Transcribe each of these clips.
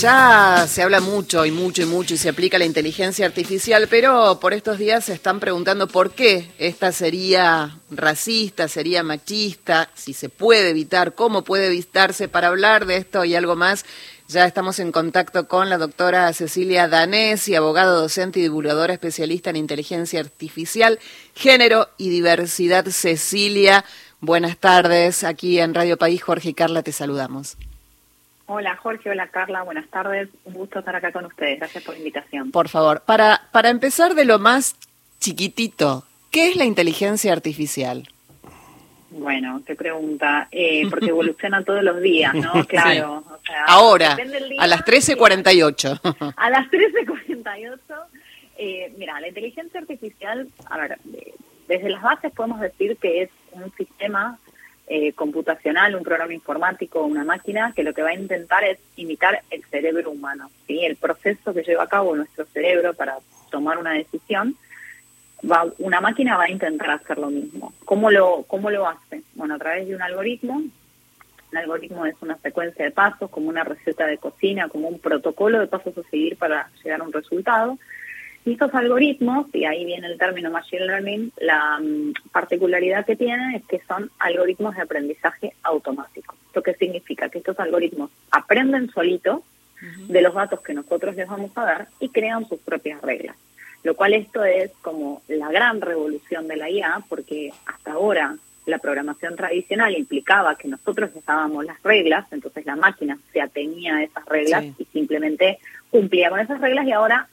Ya se habla mucho y mucho y mucho y se aplica la inteligencia artificial, pero por estos días se están preguntando por qué esta sería racista, sería machista, si se puede evitar, cómo puede evitarse. Para hablar de esto y algo más, ya estamos en contacto con la doctora Cecilia Danesi, abogado docente y divulgadora especialista en inteligencia artificial, género y diversidad. Cecilia, buenas tardes. Aquí en Radio País, Jorge y Carla, te saludamos. Hola Jorge, hola Carla, buenas tardes. Un gusto estar acá con ustedes. Gracias por la invitación. Por favor, para, para empezar de lo más chiquitito, ¿qué es la inteligencia artificial? Bueno, qué pregunta, eh, porque evoluciona todos los días, ¿no? Claro. O sea, Ahora, a las 13.48. A las 13.48. Eh, mira, la inteligencia artificial, a ver, desde las bases podemos decir que es un sistema eh, computacional, un programa informático, una máquina, que lo que va a intentar es imitar el cerebro humano. ¿sí? El proceso que lleva a cabo nuestro cerebro para tomar una decisión, va, una máquina va a intentar hacer lo mismo. ¿Cómo lo, ¿Cómo lo hace? Bueno, a través de un algoritmo. Un algoritmo es una secuencia de pasos, como una receta de cocina, como un protocolo de pasos a seguir para llegar a un resultado. Y estos algoritmos, y ahí viene el término Machine Learning, la mm, particularidad que tienen es que son algoritmos de aprendizaje automático. ¿Esto qué significa? Que estos algoritmos aprenden solitos de los datos que nosotros les vamos a dar y crean sus propias reglas. Lo cual esto es como la gran revolución de la IA, porque hasta ahora la programación tradicional implicaba que nosotros les dábamos las reglas, entonces la máquina se atenía a esas reglas y simplemente cumplía con esas reglas y ahora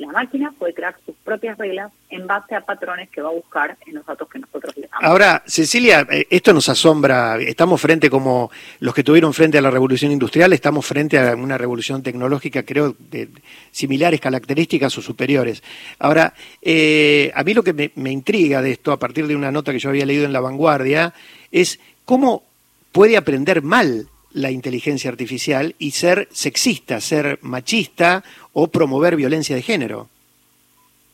la máquina puede crear sus propias reglas en base a patrones que va a buscar en los datos que nosotros le damos. Ahora, Cecilia, eh, esto nos asombra. Estamos frente, como los que tuvieron frente a la revolución industrial, estamos frente a una revolución tecnológica, creo, de similares características o superiores. Ahora, eh, a mí lo que me, me intriga de esto, a partir de una nota que yo había leído en La Vanguardia, es cómo puede aprender mal la inteligencia artificial y ser sexista, ser machista o promover violencia de género?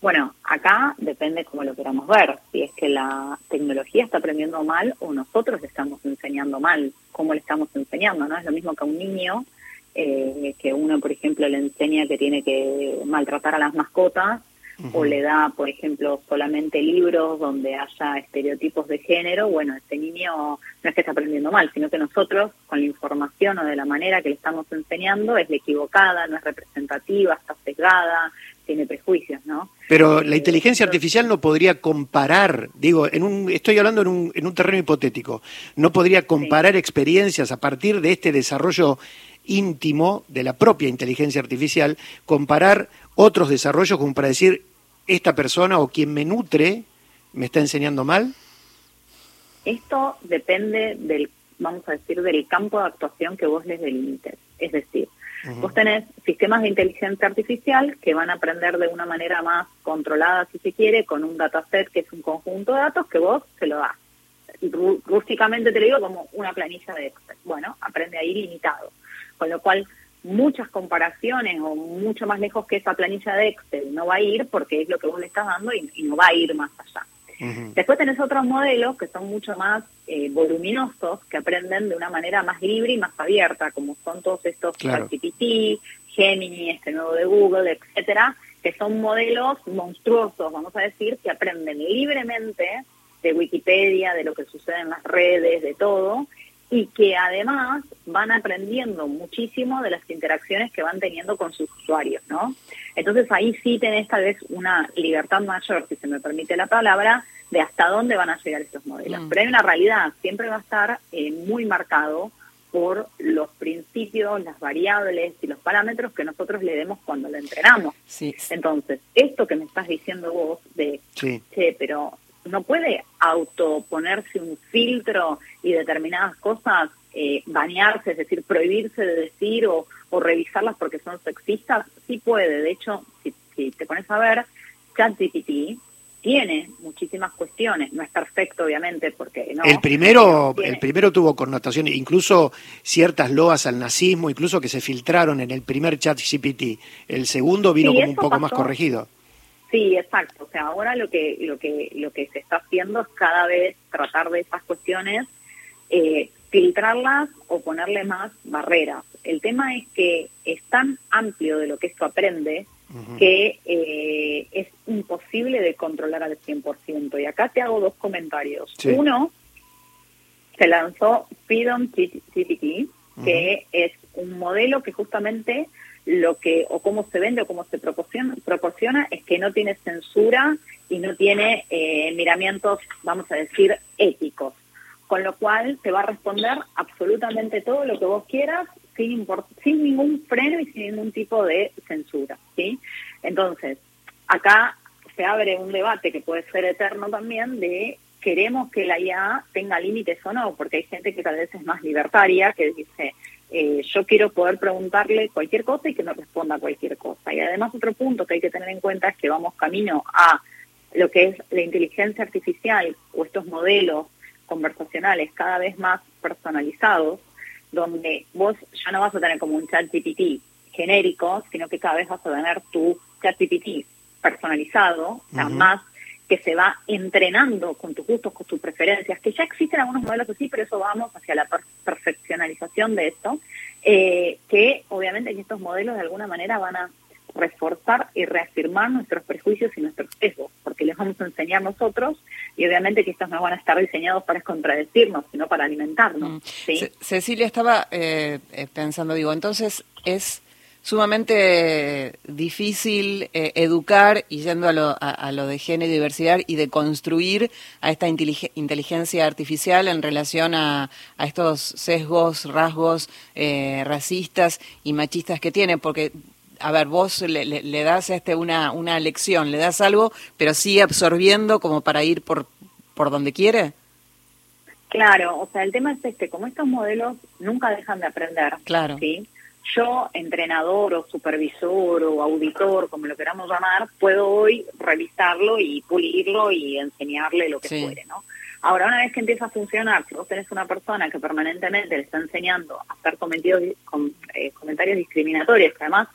Bueno, acá depende cómo lo queramos ver. Si es que la tecnología está aprendiendo mal o nosotros le estamos enseñando mal, cómo le estamos enseñando, ¿no? Es lo mismo que a un niño, eh, que uno, por ejemplo, le enseña que tiene que maltratar a las mascotas o le da, por ejemplo, solamente libros donde haya estereotipos de género, bueno, este niño no es que está aprendiendo mal, sino que nosotros, con la información o de la manera que le estamos enseñando, es la equivocada, no es representativa, está sesgada, tiene prejuicios, ¿no? Pero la eh, inteligencia artificial no podría comparar, digo, en un, estoy hablando en un, en un terreno hipotético, no podría comparar experiencias a partir de este desarrollo íntimo de la propia inteligencia artificial, comparar otros desarrollos como para decir, esta persona o quien me nutre me está enseñando mal? Esto depende del, vamos a decir, del campo de actuación que vos les delimites. Es decir, vos tenés sistemas de inteligencia artificial que van a aprender de una manera más controlada, si se quiere, con un dataset que es un conjunto de datos que vos se lo das. Rústicamente te lo digo como una planilla de Excel. Bueno, aprende ahí limitado. Con lo cual, muchas comparaciones o mucho más lejos que esa planilla de Excel no va a ir porque es lo que vos le estás dando y, no va a ir más allá. Después tenés otros modelos que son mucho más eh, voluminosos, que aprenden de una manera más libre y más abierta, como son todos estos claro. Gemini, este nuevo de Google, etcétera, que son modelos monstruosos, vamos a decir, que aprenden libremente de Wikipedia, de lo que sucede en las redes, de todo, y que además van aprendiendo muchísimo de las interacciones que van teniendo con sus usuarios, ¿no? Entonces ahí sí tenés tal vez una libertad mayor, si se me permite la palabra, de hasta dónde van a llegar estos modelos. Mm. Pero hay una realidad, siempre va a estar eh, muy marcado por los principios, las variables y los parámetros que nosotros le demos cuando lo entrenamos. Sí. Entonces, esto que me estás diciendo vos de, sí. che, pero no puede autoponerse un filtro y determinadas cosas eh, banearse, es decir, prohibirse de decir o, revisarlas porque son sexistas, sí puede. De hecho, si, te pones a ver, ChatGPT tiene muchísimas cuestiones, no es perfecto obviamente porque no. El primero, el primero tuvo connotaciones, incluso ciertas loas al nazismo, incluso que se filtraron en el primer ChatGPT. El segundo vino como un poco más corregido. Sí, exacto. O sea, ahora lo que lo que lo que se está haciendo es cada vez tratar de esas cuestiones eh, filtrarlas o ponerle más barreras. El tema es que es tan amplio de lo que esto aprende que eh, es imposible de controlar al 100%. Y acá te hago dos comentarios. Uno, se lanzó Freedom GPT, que es un modelo que justamente lo que o cómo se vende o cómo se proporciona, proporciona es que no tiene censura y no tiene eh, miramientos, vamos a decir, éticos. Con lo cual te va a responder absolutamente todo lo que vos quieras sin, sin ningún freno y sin ningún tipo de censura. ¿sí? Entonces, acá se abre un debate que puede ser eterno también de queremos que la IA tenga límites o no, porque hay gente que tal vez es más libertaria, que dice, eh, yo quiero poder preguntarle cualquier cosa y que me responda cualquier cosa. Y además otro punto que hay que tener en cuenta es que vamos camino a lo que es la inteligencia artificial o estos modelos conversacionales cada vez más personalizados, donde vos ya no vas a tener como un chat GPT genérico, sino que cada vez vas a tener tu chat GPT personalizado, o sea, más que se va entrenando con tus gustos, con tus preferencias, que ya existen algunos modelos así, pero eso vamos hacia la perfeccionalización de esto, eh, que obviamente que estos modelos de alguna manera van a reforzar y reafirmar nuestros prejuicios y nuestros sesgos, porque les vamos a enseñar nosotros y obviamente que estos no van a estar diseñados para contradecirnos, sino para alimentarnos. Mm. Cecilia estaba eh, eh, pensando, digo, entonces es sumamente difícil eh, educar y yendo a lo, a, lo, de género y diversidad y de construir a esta inteligencia artificial en relación a, a estos sesgos, rasgos eh, racistas y machistas que tiene, porque a ver, vos le, le, das este una, una lección, le das algo, pero sigue absorbiendo como para ir por, por donde quiere. Claro, o sea, el tema es este, como estos modelos nunca dejan de aprender, claro. ¿sí? Yo, entrenador o supervisor o auditor, como lo queramos llamar, puedo hoy revisarlo y pulirlo y enseñarle lo que fuere, ¿no? Ahora, una vez que empieza a funcionar, si vos tenés una persona que permanentemente le está enseñando a hacer comentarios, eh, comentarios discriminatorios, que además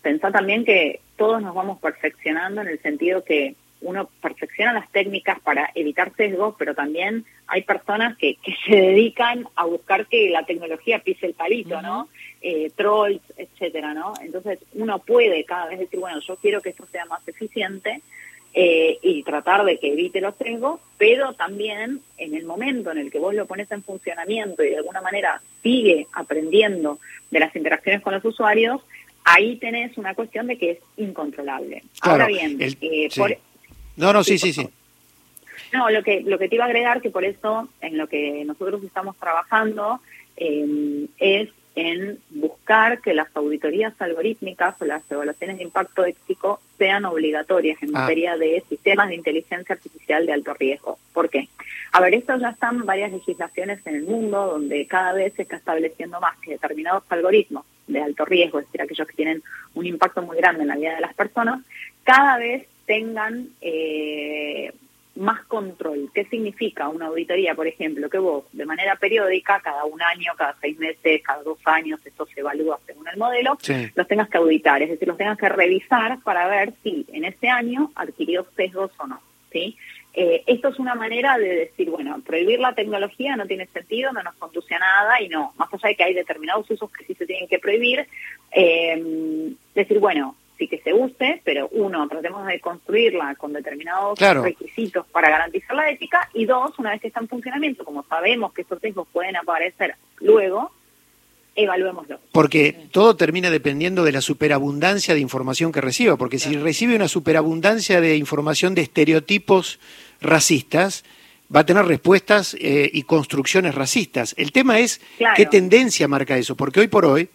pensá también que todos nos vamos perfeccionando en el sentido que uno perfecciona las técnicas para evitar sesgos, pero también hay personas que, que se dedican a buscar que la tecnología pise el palito, ¿no? Eh, trolls, etcétera, ¿no? Entonces uno puede cada vez decir, bueno, yo quiero que esto sea más eficiente eh, y tratar de que evite los sesgos, pero también en el momento en el que vos lo pones en funcionamiento y de alguna manera sigue aprendiendo de las interacciones con los usuarios, ahí tenés una cuestión de que es incontrolable. Ahora bien, eh, por, no, no, sí, sí, sí. No, lo que, lo que te iba a agregar, que por eso en lo que nosotros estamos trabajando eh, es en buscar que las auditorías algorítmicas o las evaluaciones de impacto ético sean obligatorias en ah. materia de sistemas de inteligencia artificial de alto riesgo. ¿Por qué? A ver, esto ya están varias legislaciones en el mundo donde cada vez se está estableciendo más que determinados algoritmos de alto riesgo, es decir, aquellos que tienen un impacto muy grande en la vida de las personas, cada vez tengan eh, más control. ¿Qué significa una auditoría, por ejemplo? Que vos, de manera periódica, cada un año, cada seis meses, cada dos años, esto se evalúa según el modelo, los tengas que auditar, es decir, los tengas que revisar para ver si en ese año adquirió sesgos o no. ¿sí? Eh, esto es una manera de decir, bueno, prohibir la tecnología no tiene sentido, no nos conduce a nada y no, más allá de que hay determinados usos que sí se tienen que prohibir, eh, decir, bueno, que se use, pero uno, tratemos de construirla con determinados requisitos para garantizar la ética, y dos, una vez que está en funcionamiento, como sabemos que estos sesgos pueden aparecer luego, evaluémoslo. Porque todo termina dependiendo de la superabundancia de información que reciba, porque si recibe una superabundancia de información de estereotipos racistas, va a tener respuestas eh, y construcciones racistas. El tema es qué tendencia marca eso, porque hoy por hoy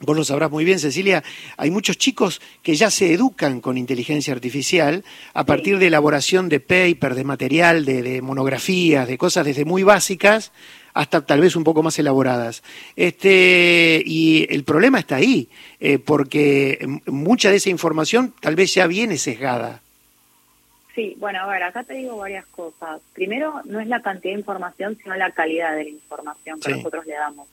Vos lo sabrás muy bien, Cecilia, hay muchos chicos que ya se educan con inteligencia artificial a partir de elaboración de paper, de material, de, monografías, de cosas desde muy básicas hasta tal vez un poco más elaboradas. Este, y el problema está ahí, eh, porque mucha de esa información tal vez ya viene sesgada. Sí, bueno, a ver, acá te digo varias cosas. Primero, no es la cantidad de información, sino la calidad de la información que nosotros le damos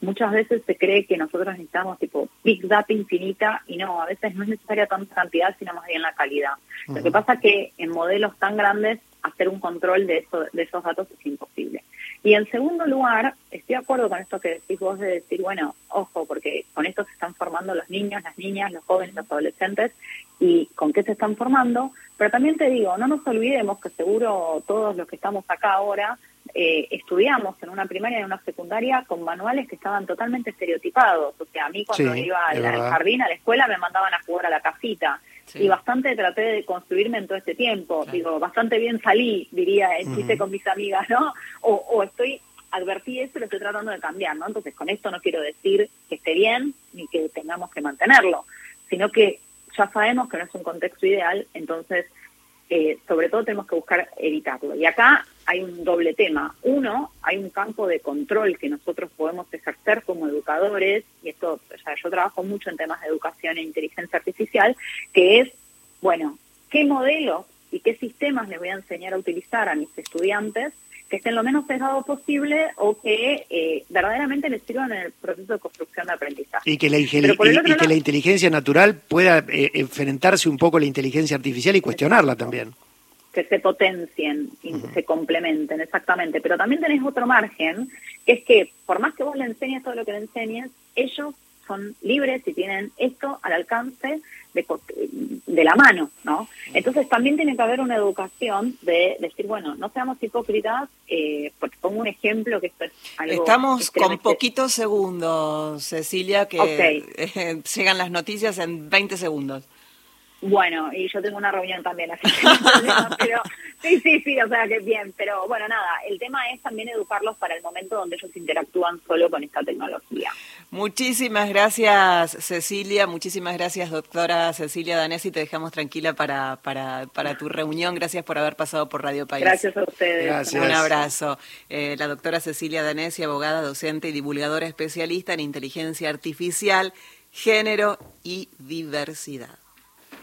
muchas veces se cree que nosotros necesitamos tipo big data infinita y no, a veces no es necesaria tanta cantidad, sino más bien la calidad. Lo que pasa que en modelos tan grandes hacer un control de, eso, de esos datos es imposible. Y en segundo lugar, estoy de acuerdo con esto que decís vos de decir, bueno, ojo, porque con esto se están formando los niños, las niñas, los jóvenes, los adolescentes, y con qué se están formando, pero también te digo, no nos olvidemos que seguro todos los que estamos acá ahora eh, estudiamos en una primaria y en una secundaria con manuales que estaban totalmente estereotipados. O sea, a mí cuando iba al, jardín, a la escuela, me mandaban a jugar a la casita. Y bastante traté de construirme en todo este tiempo. Digo, bastante bien salí, diría el chiste con mis amigas, ¿no? O, o estoy advertí eso y lo estoy tratando de cambiar, ¿no? Entonces, con esto no quiero decir que esté bien ni que tengamos que mantenerlo, sino que ya sabemos que no es un contexto ideal, entonces eh, sobre todo tenemos que buscar evitarlo. Y acá hay un doble tema. Uno, hay un campo de control que nosotros podemos ejercer como educadores, y esto, ya yo trabajo mucho en temas de educación e inteligencia artificial, que es, bueno, ¿qué modelos y qué sistemas les voy a enseñar a utilizar a mis estudiantes que estén lo menos sesgados posible o que eh, verdaderamente les sirvan en el proceso de construcción de aprendizaje. Y que la, que la inteligencia natural pueda eh, enfrentarse un poco a la inteligencia artificial y cuestionarla también. Que se potencien y se complementen, exactamente. Pero también tenés otro margen, que es que por más que vos le enseñes todo lo que le enseñes, ellos son libres y tienen esto al alcance de, de, la mano, ¿no? Entonces también tiene que haber una educación de decir, bueno, no seamos hipócritas, eh, porque pongo un ejemplo que esto es algo... Estamos con poquitos segundos, Cecilia, que llegan las noticias en 20 segundos. Bueno, y yo tengo una reunión también, así que pero sí, sí, sí, o sea que bien, pero bueno, nada, el tema es también educarlos para el momento donde ellos interactúan solo con esta tecnología. Muchísimas gracias, Cecilia, muchísimas gracias, doctora Cecilia Danesi, te dejamos tranquila para, para, para tu reunión, gracias por haber pasado por Radio País. Gracias a ustedes. Un abrazo. Eh, la doctora Cecilia Danesi, abogada, docente y divulgadora especialista en inteligencia artificial, género y diversidad.